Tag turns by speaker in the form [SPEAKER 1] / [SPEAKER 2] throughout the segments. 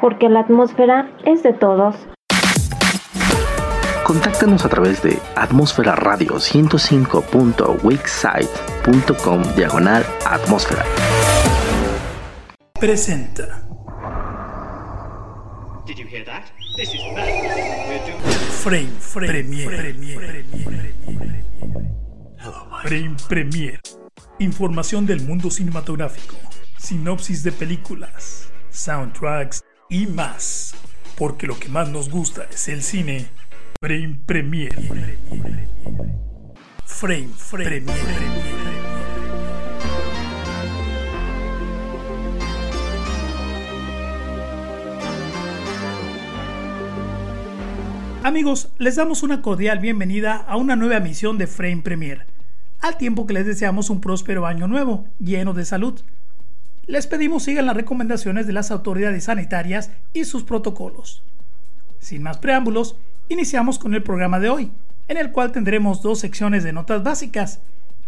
[SPEAKER 1] Porque la atmósfera es de todos.
[SPEAKER 2] Contáctanos a través de atmósfera radio 105.wixsite.com diagonal atmósfera.
[SPEAKER 3] Presenta. Frame, frame, Premiere, Frame Premiere. Información del mundo cinematográfico, sinopsis de películas, soundtracks y más. Porque lo que más nos gusta es el cine. Frame Premiere. Frame, frame, Premiere. Amigos, les damos una cordial bienvenida a una nueva emisión de Frame Premier, al tiempo que les deseamos un próspero año nuevo, lleno de salud. Les pedimos sigan las recomendaciones de las autoridades sanitarias y sus protocolos. Sin más preámbulos, iniciamos con el programa de hoy, en el cual tendremos dos secciones de notas básicas,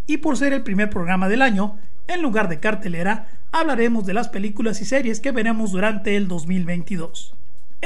[SPEAKER 3] y por ser el primer programa del año, en lugar de cartelera, hablaremos de las películas y series que veremos durante el 2022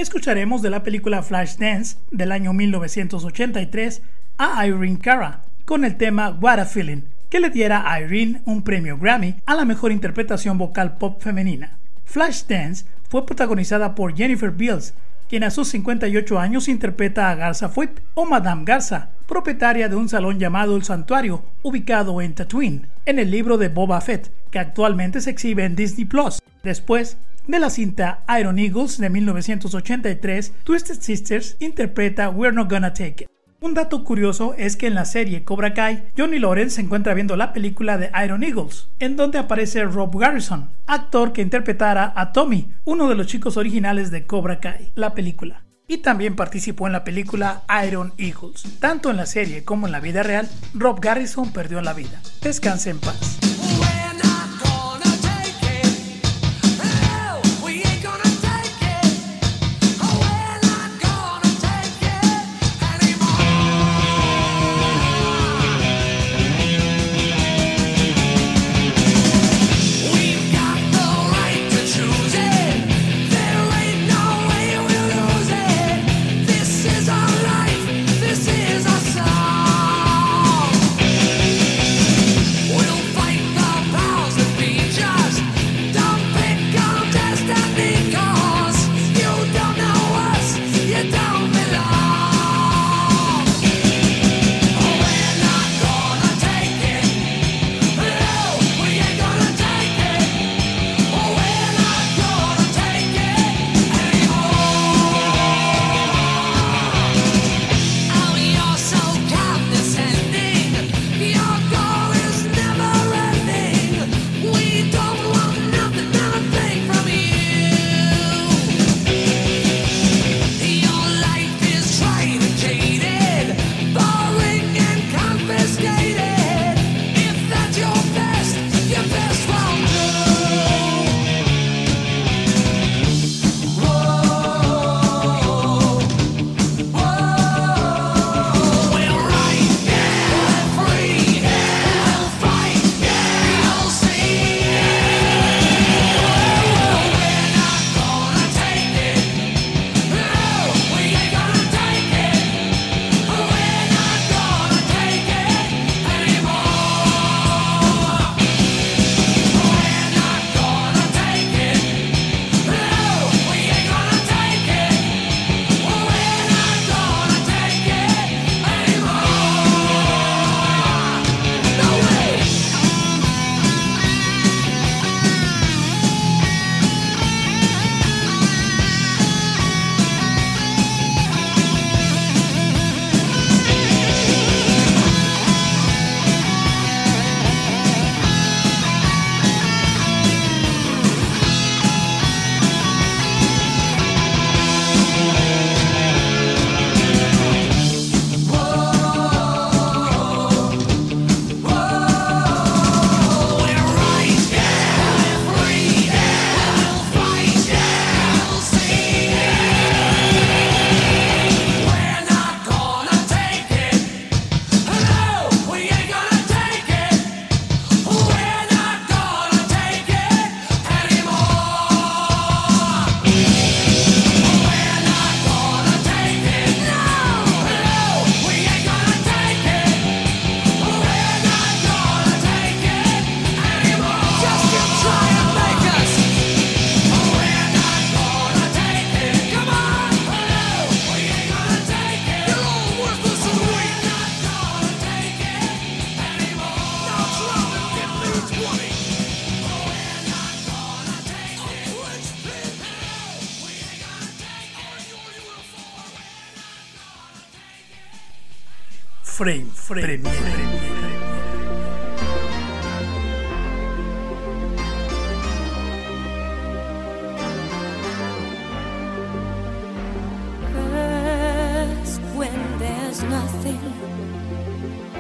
[SPEAKER 3] escucharemos de la película Flashdance del año 1983 a Irene Cara con el tema What a Feeling, que le diera a Irene un premio Grammy a la mejor interpretación vocal pop femenina. Flashdance fue protagonizada por Jennifer Beals, quien a sus 58 años interpreta a Garza Fuip o Madame Garza, propietaria de un salón llamado El Santuario, ubicado en Tatooine, en el libro de Boba Fett, que actualmente se exhibe en Disney Plus. Después, de la cinta Iron Eagles de 1983, Twisted Sisters interpreta We're Not Gonna Take It. Un dato curioso es que en la serie Cobra Kai, Johnny Lawrence se encuentra viendo la película de Iron Eagles, en donde aparece Rob Garrison, actor que interpretara a Tommy, uno de los chicos originales de Cobra Kai, la película. Y también participó en la película Iron Eagles. Tanto en la serie como en la vida real, Rob Garrison perdió la vida. Descanse en paz.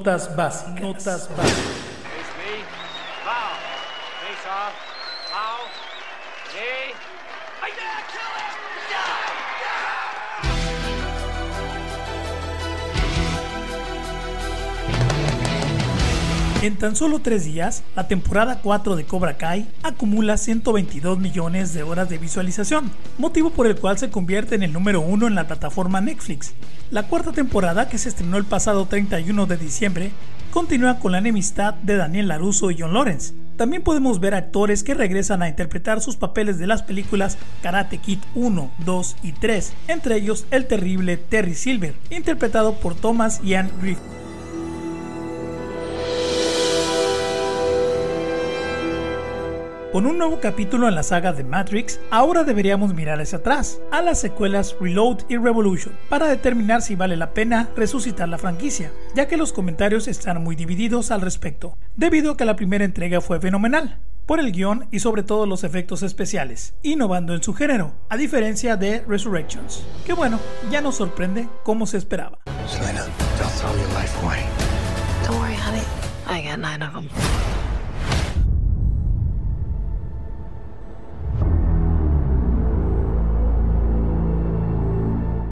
[SPEAKER 3] Notas básicas. Notas básicas. En tan solo tres días, la temporada 4 de Cobra Kai acumula 122 millones de horas de visualización, motivo por el cual se convierte en el número uno en la plataforma Netflix. La cuarta temporada, que se estrenó el pasado 31 de diciembre, continúa con la enemistad de Daniel LaRusso y John Lawrence. También podemos ver actores que regresan a interpretar sus papeles de las películas Karate Kid 1, 2 y 3, entre ellos el terrible Terry Silver, interpretado por Thomas Ian Griffith. Con un nuevo capítulo en la saga de Matrix, ahora deberíamos mirar hacia atrás, a las secuelas Reload y Revolution, para determinar si vale la pena resucitar la franquicia, ya que los comentarios están muy divididos al respecto, debido a que la primera entrega fue fenomenal, por el guion y sobre todo los efectos especiales, innovando en su género, a diferencia de Resurrections, que bueno, ya nos sorprende como se esperaba.
[SPEAKER 4] Selena,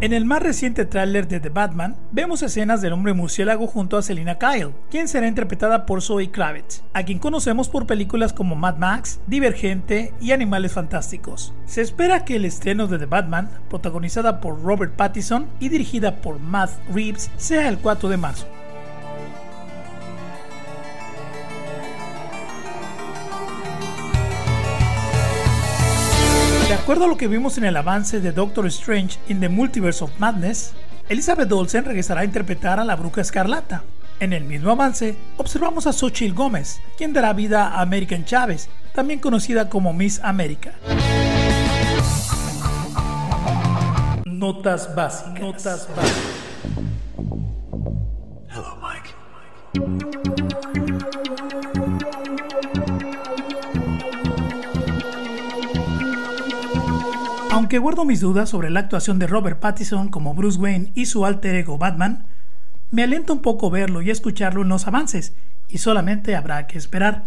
[SPEAKER 3] En el más reciente tráiler de The Batman, vemos escenas del hombre murciélago junto a Selina Kyle, quien será interpretada por Zoe Kravitz, a quien conocemos por películas como Mad Max, Divergente y Animales Fantásticos. Se espera que el estreno de The Batman, protagonizada por Robert Pattinson y dirigida por Matt Reeves, sea el 4 de marzo. Acuerdo a lo que vimos en el avance de Doctor Strange in the Multiverse of Madness, Elizabeth Olsen regresará a interpretar a la Bruja Escarlata. En el mismo avance, observamos a Xochitl Gómez, quien dará vida a American Chávez, también conocida como Miss América. Notas básicas. Notas básicas.
[SPEAKER 4] Hello, Mike.
[SPEAKER 3] Aunque guardo mis dudas sobre la actuación de Robert Pattinson como Bruce Wayne y su alter ego Batman, me alienta un poco verlo y escucharlo en los avances, y solamente habrá que esperar.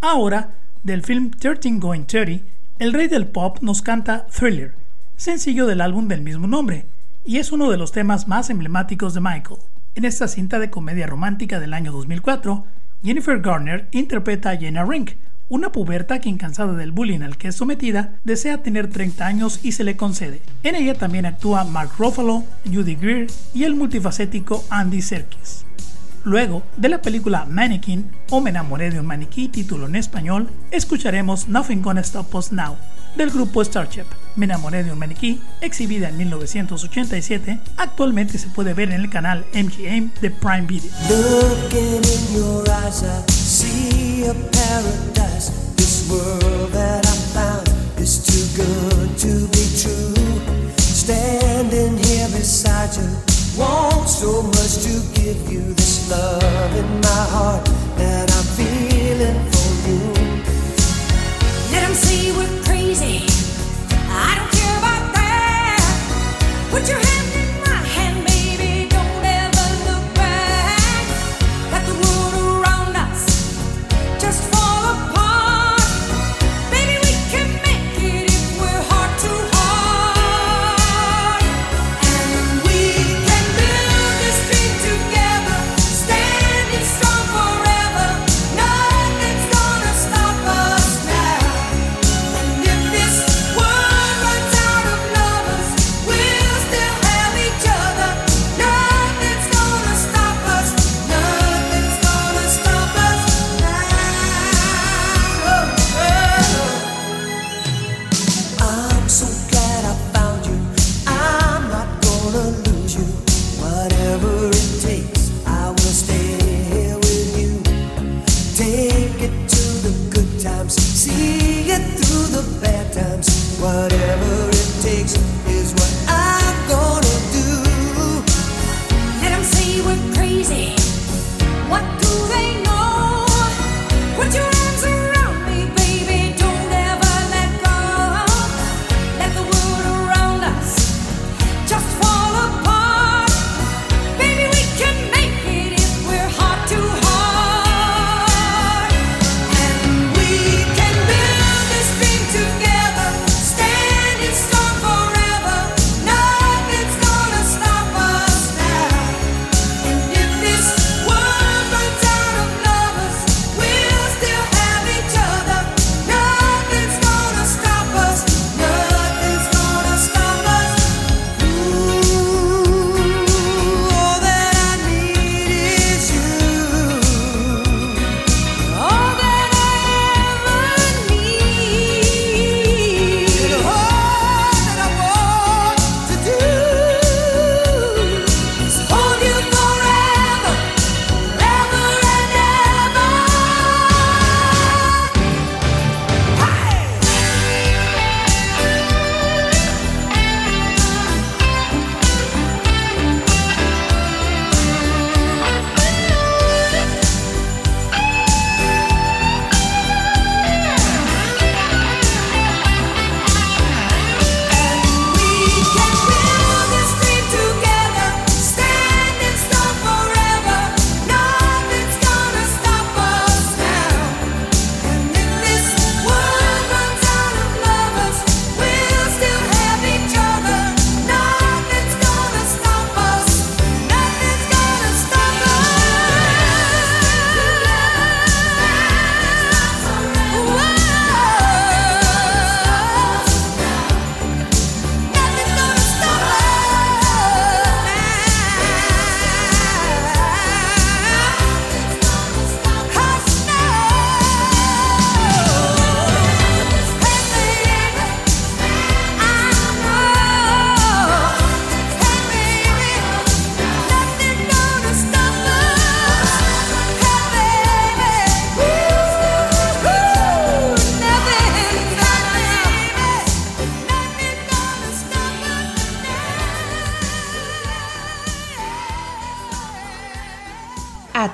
[SPEAKER 3] Ahora, del film 13 Going 30, el rey del pop nos canta Thriller, sencillo del álbum del mismo nombre, y es uno de los temas más emblemáticos de Michael. En esta cinta de comedia romántica del año 2004, Jennifer Garner interpreta a Jenna Rink, una puberta quien cansada del bullying al que es sometida, desea tener 30 años y se le concede. En ella también actúa Mark Ruffalo, Judy Greer y el multifacético Andy Serkis. Luego, de la película Mannequin o Me enamoré de un maniquí, título en español, escucharemos Nothing Gonna Stop Us Now, del grupo Starship. Me enamoré de un maniquí, exhibida en 1987, actualmente se puede ver en el canal MGM de Prime Video.
[SPEAKER 5] Looking in your eyes, I see a
[SPEAKER 6] Put your hand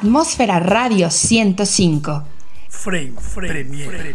[SPEAKER 7] Atmósfera Radio 105.
[SPEAKER 8] Frame, frame, Premier.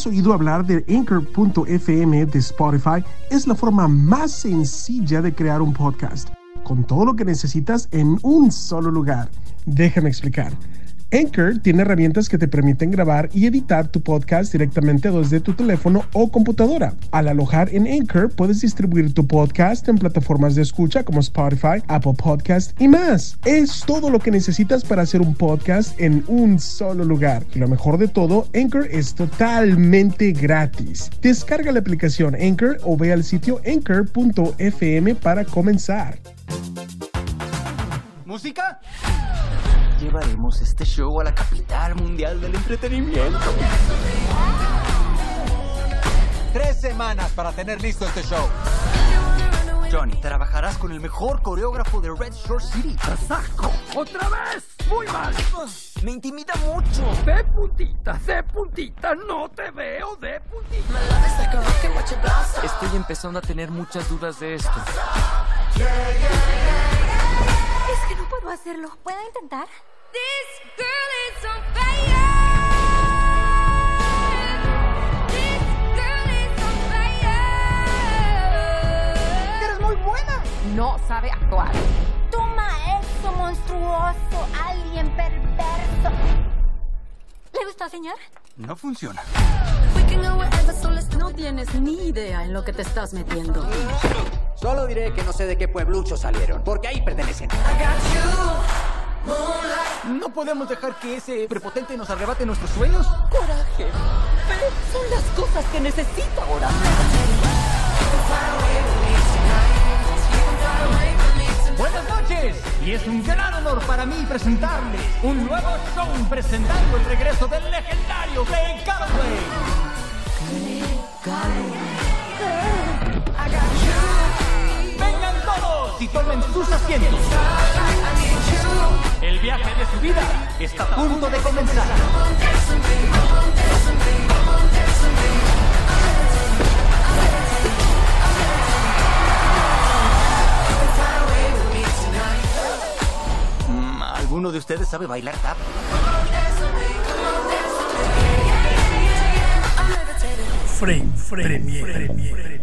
[SPEAKER 9] Has oído hablar de Anchor.fm de Spotify, es la forma más sencilla de crear un podcast, con todo lo que necesitas en un solo lugar. Déjame explicar. Anchor tiene herramientas que te permiten grabar y editar tu podcast directamente desde tu teléfono o computadora. Al alojar en Anchor, puedes distribuir tu podcast en plataformas de escucha como Spotify, Apple Podcast y más. Es todo lo que necesitas para hacer un podcast en un solo lugar. Y lo mejor de todo, Anchor es totalmente gratis. Descarga la aplicación Anchor o ve al sitio anchor.fm para comenzar.
[SPEAKER 10] ¿Música? Llevaremos este show a la capital mundial del entretenimiento. Tres semanas para tener listo este show. Johnny, trabajarás con el mejor coreógrafo de Red Shore City.
[SPEAKER 11] ¡Saco! ¡Otra vez! ¡Muy mal!
[SPEAKER 10] Me intimida mucho.
[SPEAKER 11] De puntita, de puntita, no te veo de puntita.
[SPEAKER 10] Estoy empezando a tener muchas dudas de esto.
[SPEAKER 12] Es que no puedo hacerlo. ¿Puedo intentar?
[SPEAKER 6] This girl is on fire. This girl is on fire.
[SPEAKER 12] Eres muy buena. No sabe actuar. Tu maestro monstruoso, alguien perverso. ¿Le gustó, señor?
[SPEAKER 10] No funciona.
[SPEAKER 13] No tienes ni idea en lo que te estás metiendo.
[SPEAKER 10] Solo diré que no sé de qué pueblucho salieron, porque ahí pertenecen. No podemos dejar que ese prepotente nos arrebate nuestros sueños.
[SPEAKER 13] Coraje. Pero son las cosas que necesito ahora.
[SPEAKER 10] Buenas noches, y es un gran honor para mí presentarles un nuevo show presentando el regreso del legendario Clay Calloway. Vengan todos y tomen sus asientos. El viaje de su vida está a punto de comenzar. Mm, ¿Alguno de ustedes sabe bailar tap?
[SPEAKER 3] Frame, frame, Premier, Premier.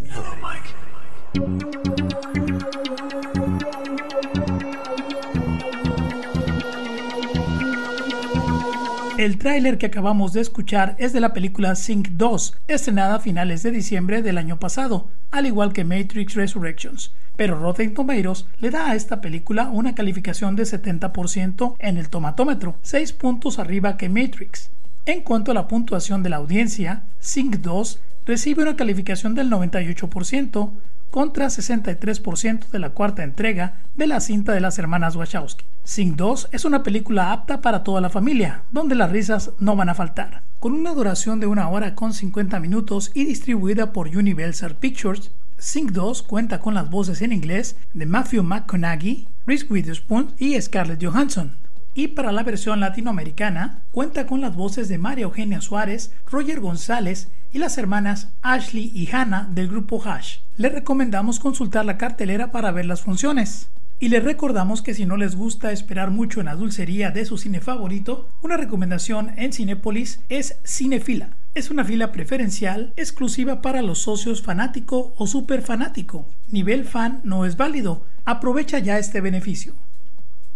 [SPEAKER 3] El tráiler que acabamos de escuchar es de la película Sync 2, estrenada a finales de diciembre del año pasado, al igual que Matrix Resurrections. Pero Rotten Tomatoes le da a esta película una calificación de 70% en el tomatómetro, 6 puntos arriba que Matrix. En cuanto a la puntuación de la audiencia, Sync 2 recibe una calificación del 98% contra 63% de la cuarta entrega de la cinta de las hermanas Wachowski. Sing 2 es una película apta para toda la familia, donde las risas no van a faltar. Con una duración de una hora con 50 minutos y distribuida por Universal Pictures, Sing 2 cuenta con las voces en inglés de Matthew McConaughey, Reese Witherspoon y Scarlett Johansson. Y para la versión latinoamericana, cuenta con las voces de María Eugenia Suárez, Roger González y las hermanas Ashley y Hannah del grupo Hash. Les recomendamos consultar la cartelera para ver las funciones. Y les recordamos que si no les gusta esperar mucho en la dulcería de su cine favorito, una recomendación en Cinépolis es Cinefila. Es una fila preferencial exclusiva para los socios fanático o super fanático. Nivel fan no es válido. Aprovecha ya este beneficio.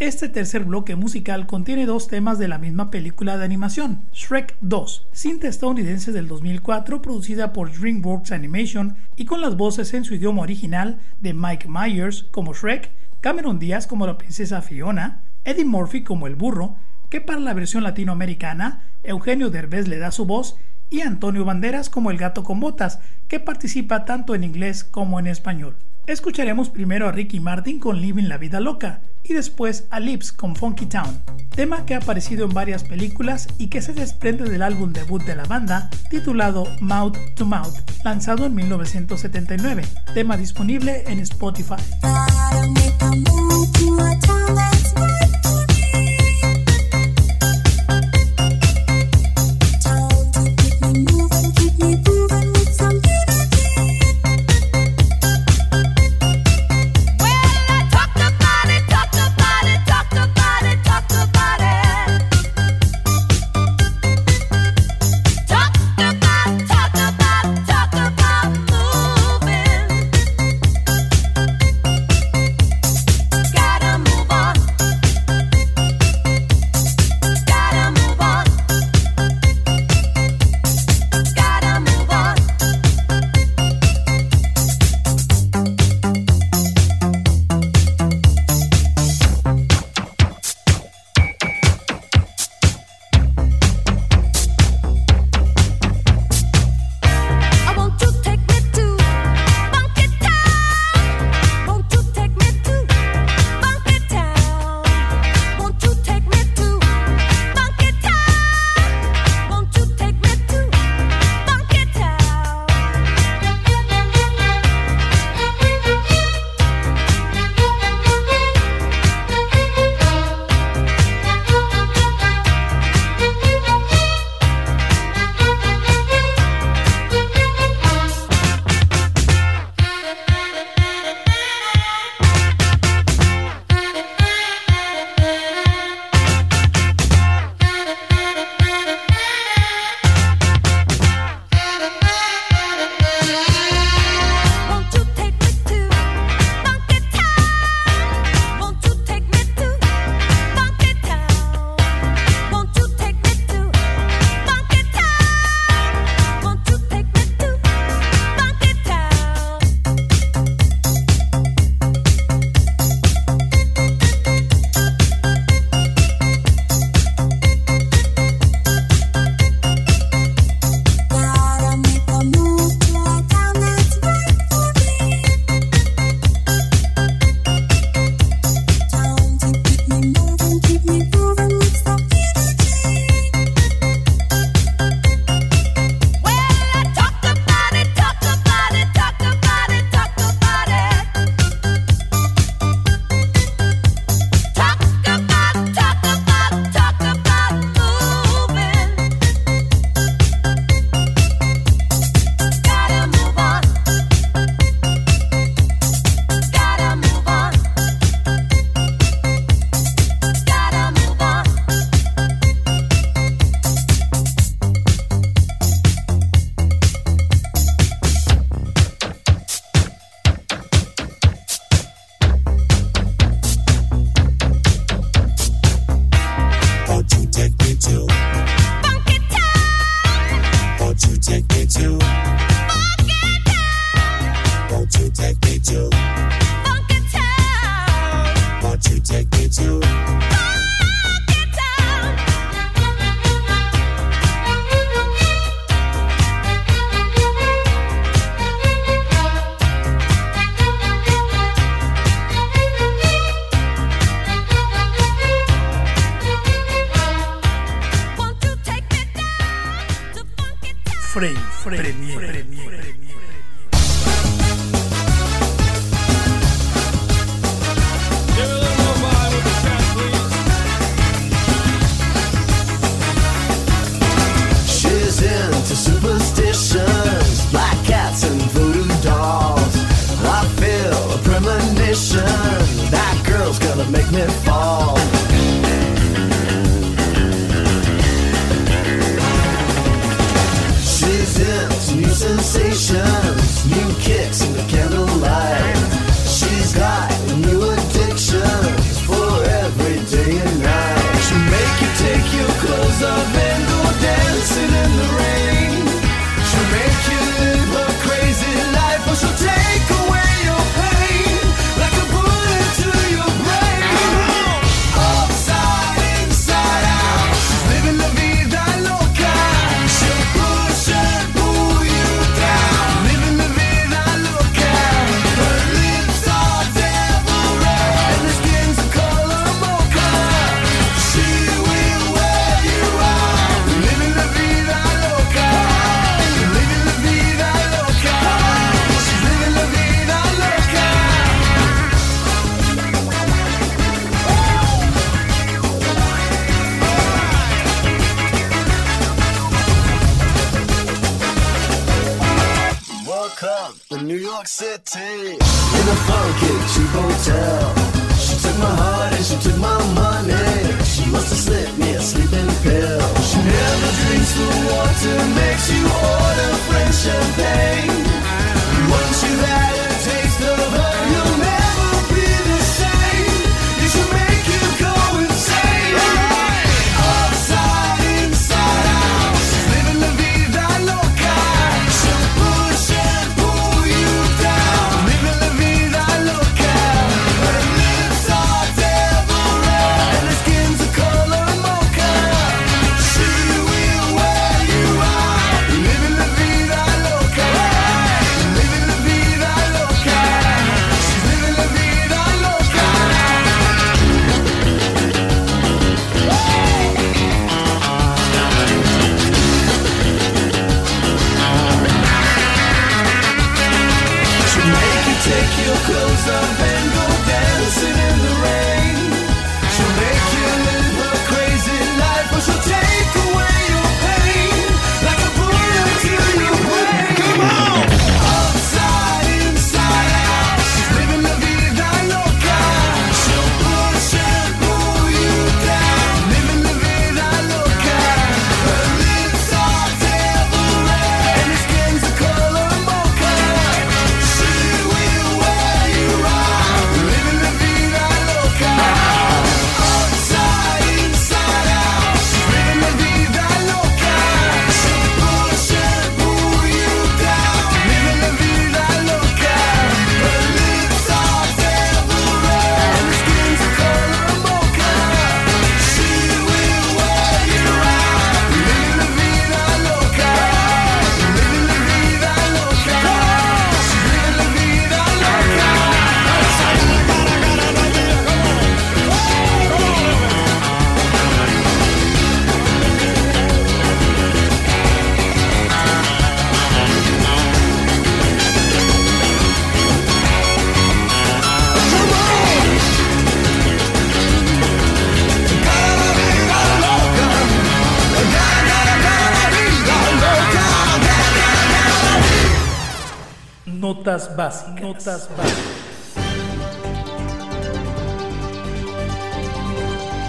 [SPEAKER 3] Este tercer bloque musical contiene dos temas de la misma película de animación, Shrek 2, cinta estadounidense del 2004 producida por DreamWorks Animation y con las voces en su idioma original de Mike Myers como Shrek, Cameron Díaz como la princesa Fiona, Eddie Murphy como el burro, que para la versión latinoamericana Eugenio Derbez le da su voz, y Antonio Banderas como el gato con botas, que participa tanto en inglés como en español.
[SPEAKER 6] Escucharemos primero a Ricky Martin con Living la Vida Loca y después a Lips con Funky Town, tema que ha aparecido en varias películas y que se desprende del álbum debut de la banda titulado Mouth to Mouth, lanzado en 1979, tema disponible en Spotify. Frame, Premier, Premier.
[SPEAKER 14] She's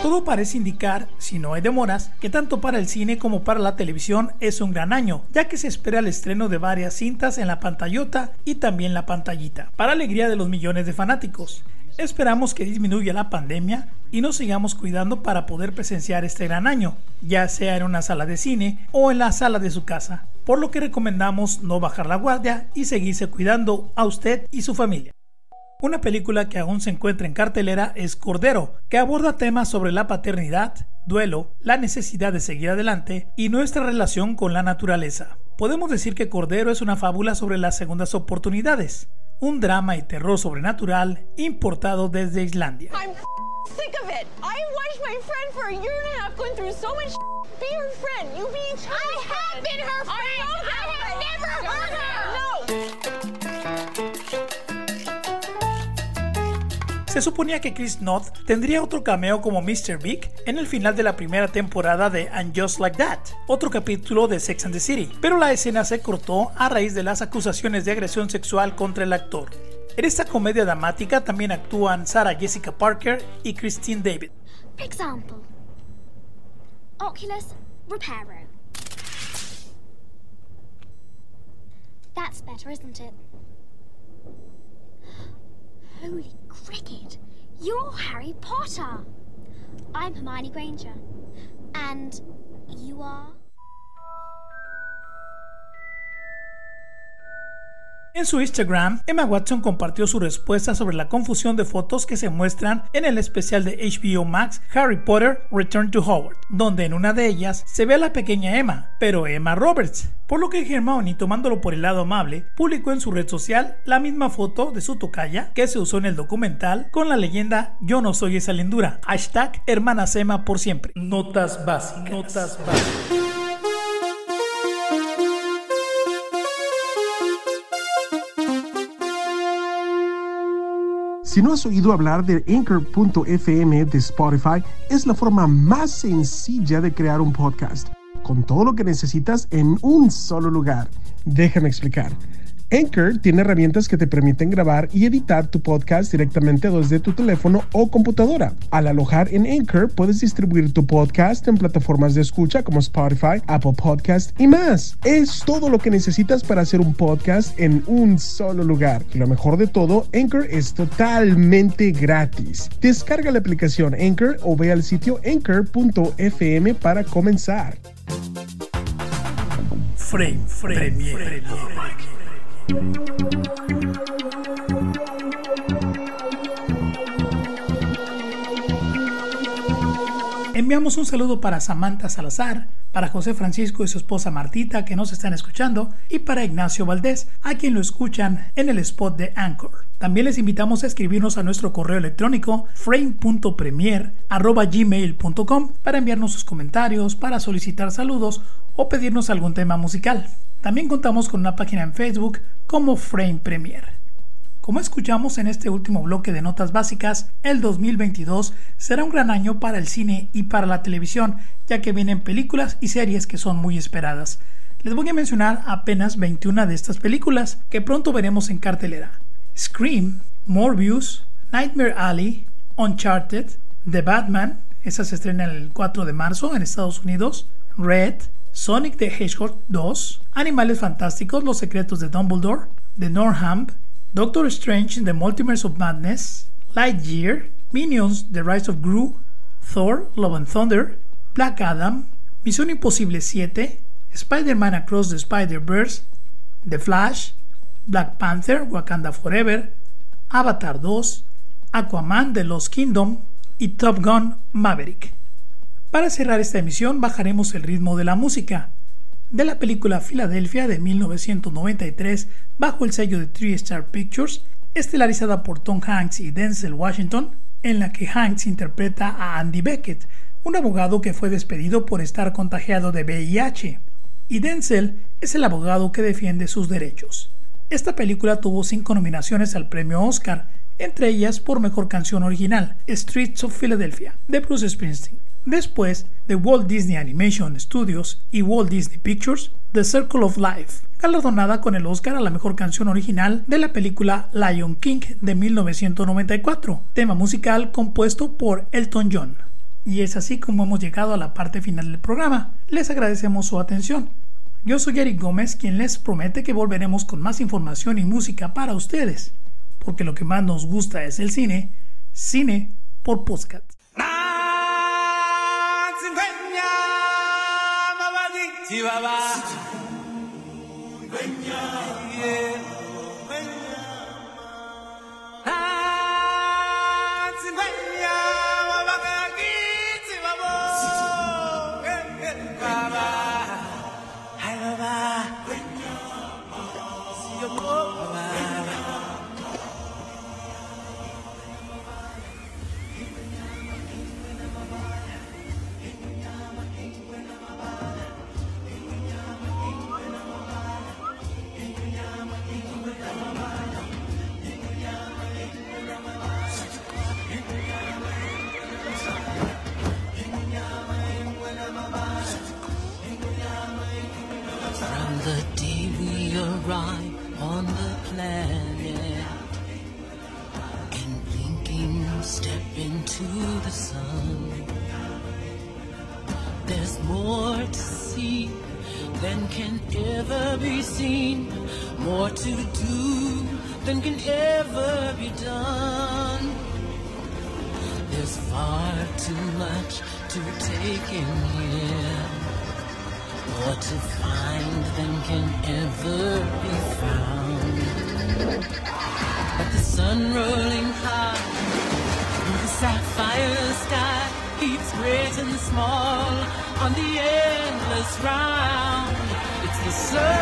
[SPEAKER 3] Todo parece indicar, si no hay demoras, que tanto para el cine como para la televisión es un gran año, ya que se espera el estreno de varias cintas en la pantallota y también la pantallita, para alegría de los millones de fanáticos. Esperamos que disminuya la pandemia y nos sigamos cuidando para poder presenciar este gran año, ya sea en una sala de cine o en la sala de su casa, por lo que recomendamos no bajar la guardia y seguirse cuidando a usted y su familia. Una película que aún se encuentra en cartelera es Cordero, que aborda temas sobre la paternidad, duelo, la necesidad de seguir adelante y nuestra relación con la naturaleza. Podemos decir que Cordero es una fábula sobre las segundas oportunidades, un drama y terror sobrenatural importado desde Islandia. Se suponía que Chris Noth tendría otro cameo como Mr. Big en el final de la primera temporada de And Just Like That, otro capítulo de Sex and the City, pero la escena se cortó a raíz de las acusaciones de agresión sexual contra el actor. En esta comedia dramática también actúan Sarah Jessica Parker y Christine David.
[SPEAKER 15] Oculus Reparo. Holy cricket! You're Harry Potter! I'm Hermione Granger. And you are?
[SPEAKER 3] En su Instagram, Emma Watson compartió su respuesta sobre la confusión de fotos que se muestran en el especial de HBO Max Harry Potter Return to Hogwarts, donde en una de ellas se ve a la pequeña Emma, pero Emma Roberts. Por lo que Hermione, tomándolo por el lado amable, publicó en su red social la misma foto de su tocaya que se usó en el documental con la leyenda Yo no soy esa lindura. Hashtag Hermanas Emma por siempre. Notas básicas. Notas básicas.
[SPEAKER 9] Si no has oído hablar de Anchor.fm de Spotify, es la forma más sencilla de crear un podcast, con todo lo que necesitas en un solo lugar. Déjame explicar. Anchor tiene herramientas que te permiten grabar y editar tu podcast directamente desde tu teléfono o computadora. Al alojar en Anchor, puedes distribuir tu podcast en plataformas de escucha como Spotify, Apple Podcast y más. Es todo lo que necesitas para hacer un podcast en un solo lugar. Y lo mejor de todo, Anchor es totalmente gratis. Descarga la aplicación Anchor o ve al sitio anchor.fm para comenzar.
[SPEAKER 3] Frame, frame, Premier. Enviamos un saludo para Samantha Salazar, para José Francisco y su esposa Martita que nos están escuchando y para Ignacio Valdés, a quien lo escuchan en el spot de Anchor. También les invitamos a escribirnos a nuestro correo electrónico frame.premier@gmail.com para enviarnos sus comentarios, para solicitar saludos o pedirnos algún tema musical. También contamos con una página en Facebook como Frame Premier. Como escuchamos en este último bloque de notas básicas, el 2022 será un gran año para el cine y para la televisión, ya que vienen películas y series que son muy esperadas. Les voy a mencionar apenas 21 de estas películas que pronto veremos en cartelera. Scream, Morbius, Nightmare Alley, Uncharted, The Batman, esa se estrena el 4 de marzo en Estados Unidos, Red, Sonic the Hedgehog 2, Animales Fantásticos, Los Secretos de Dumbledore, The Norham, Doctor Strange in the Multiverse of Madness, Lightyear, Minions The Rise of Gru, Thor Love and Thunder, Black Adam, Misión Imposible 7, Spider-Man Across the Spider-Verse, The Flash, Black Panther Wakanda Forever, Avatar 2, Aquaman The Lost Kingdom y Top Gun Maverick. Para cerrar esta emisión bajaremos el ritmo de la música de la película Filadelfia de 1993 bajo el sello de Three Star Pictures, estelarizada por Tom Hanks y Denzel Washington, en la que Hanks interpreta a Andy Beckett, un abogado que fue despedido por estar contagiado de VIH, y Denzel es el abogado que defiende sus derechos. Esta película tuvo cinco nominaciones al premio Oscar, entre ellas por Mejor Canción Original, Streets of Philadelphia, de Bruce Springsteen. Después de Walt Disney Animation Studios y Walt Disney Pictures, The Circle of Life, galardonada con el Oscar a la mejor canción original de la película Lion King de 1994, tema musical compuesto por Elton John. Y es así como hemos llegado a la parte final del programa. Les agradecemos su atención. Yo soy Eric Gómez, quien les promete que volveremos con más información y música para ustedes, porque lo que más nos gusta es el cine, cine por podcast.
[SPEAKER 16] Sí, va. On the endless round. It's the circle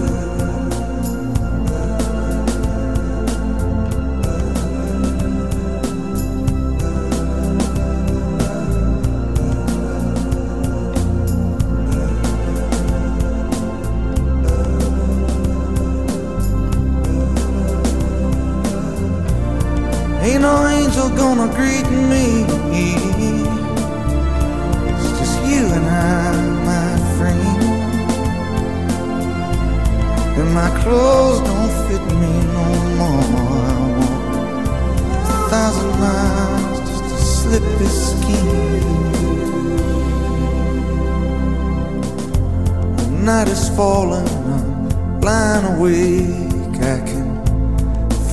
[SPEAKER 17] Ain't no angel gonna greet me. It's just you and I, my friend. And my clothes don't fit me no more. I walk a thousand miles just to slip this skin. The night is falling, I'm lying awake. I can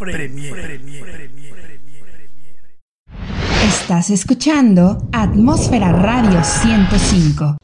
[SPEAKER 3] Frame, frame, Premier, Premier.
[SPEAKER 7] Estás escuchando Atmósfera Radio 105.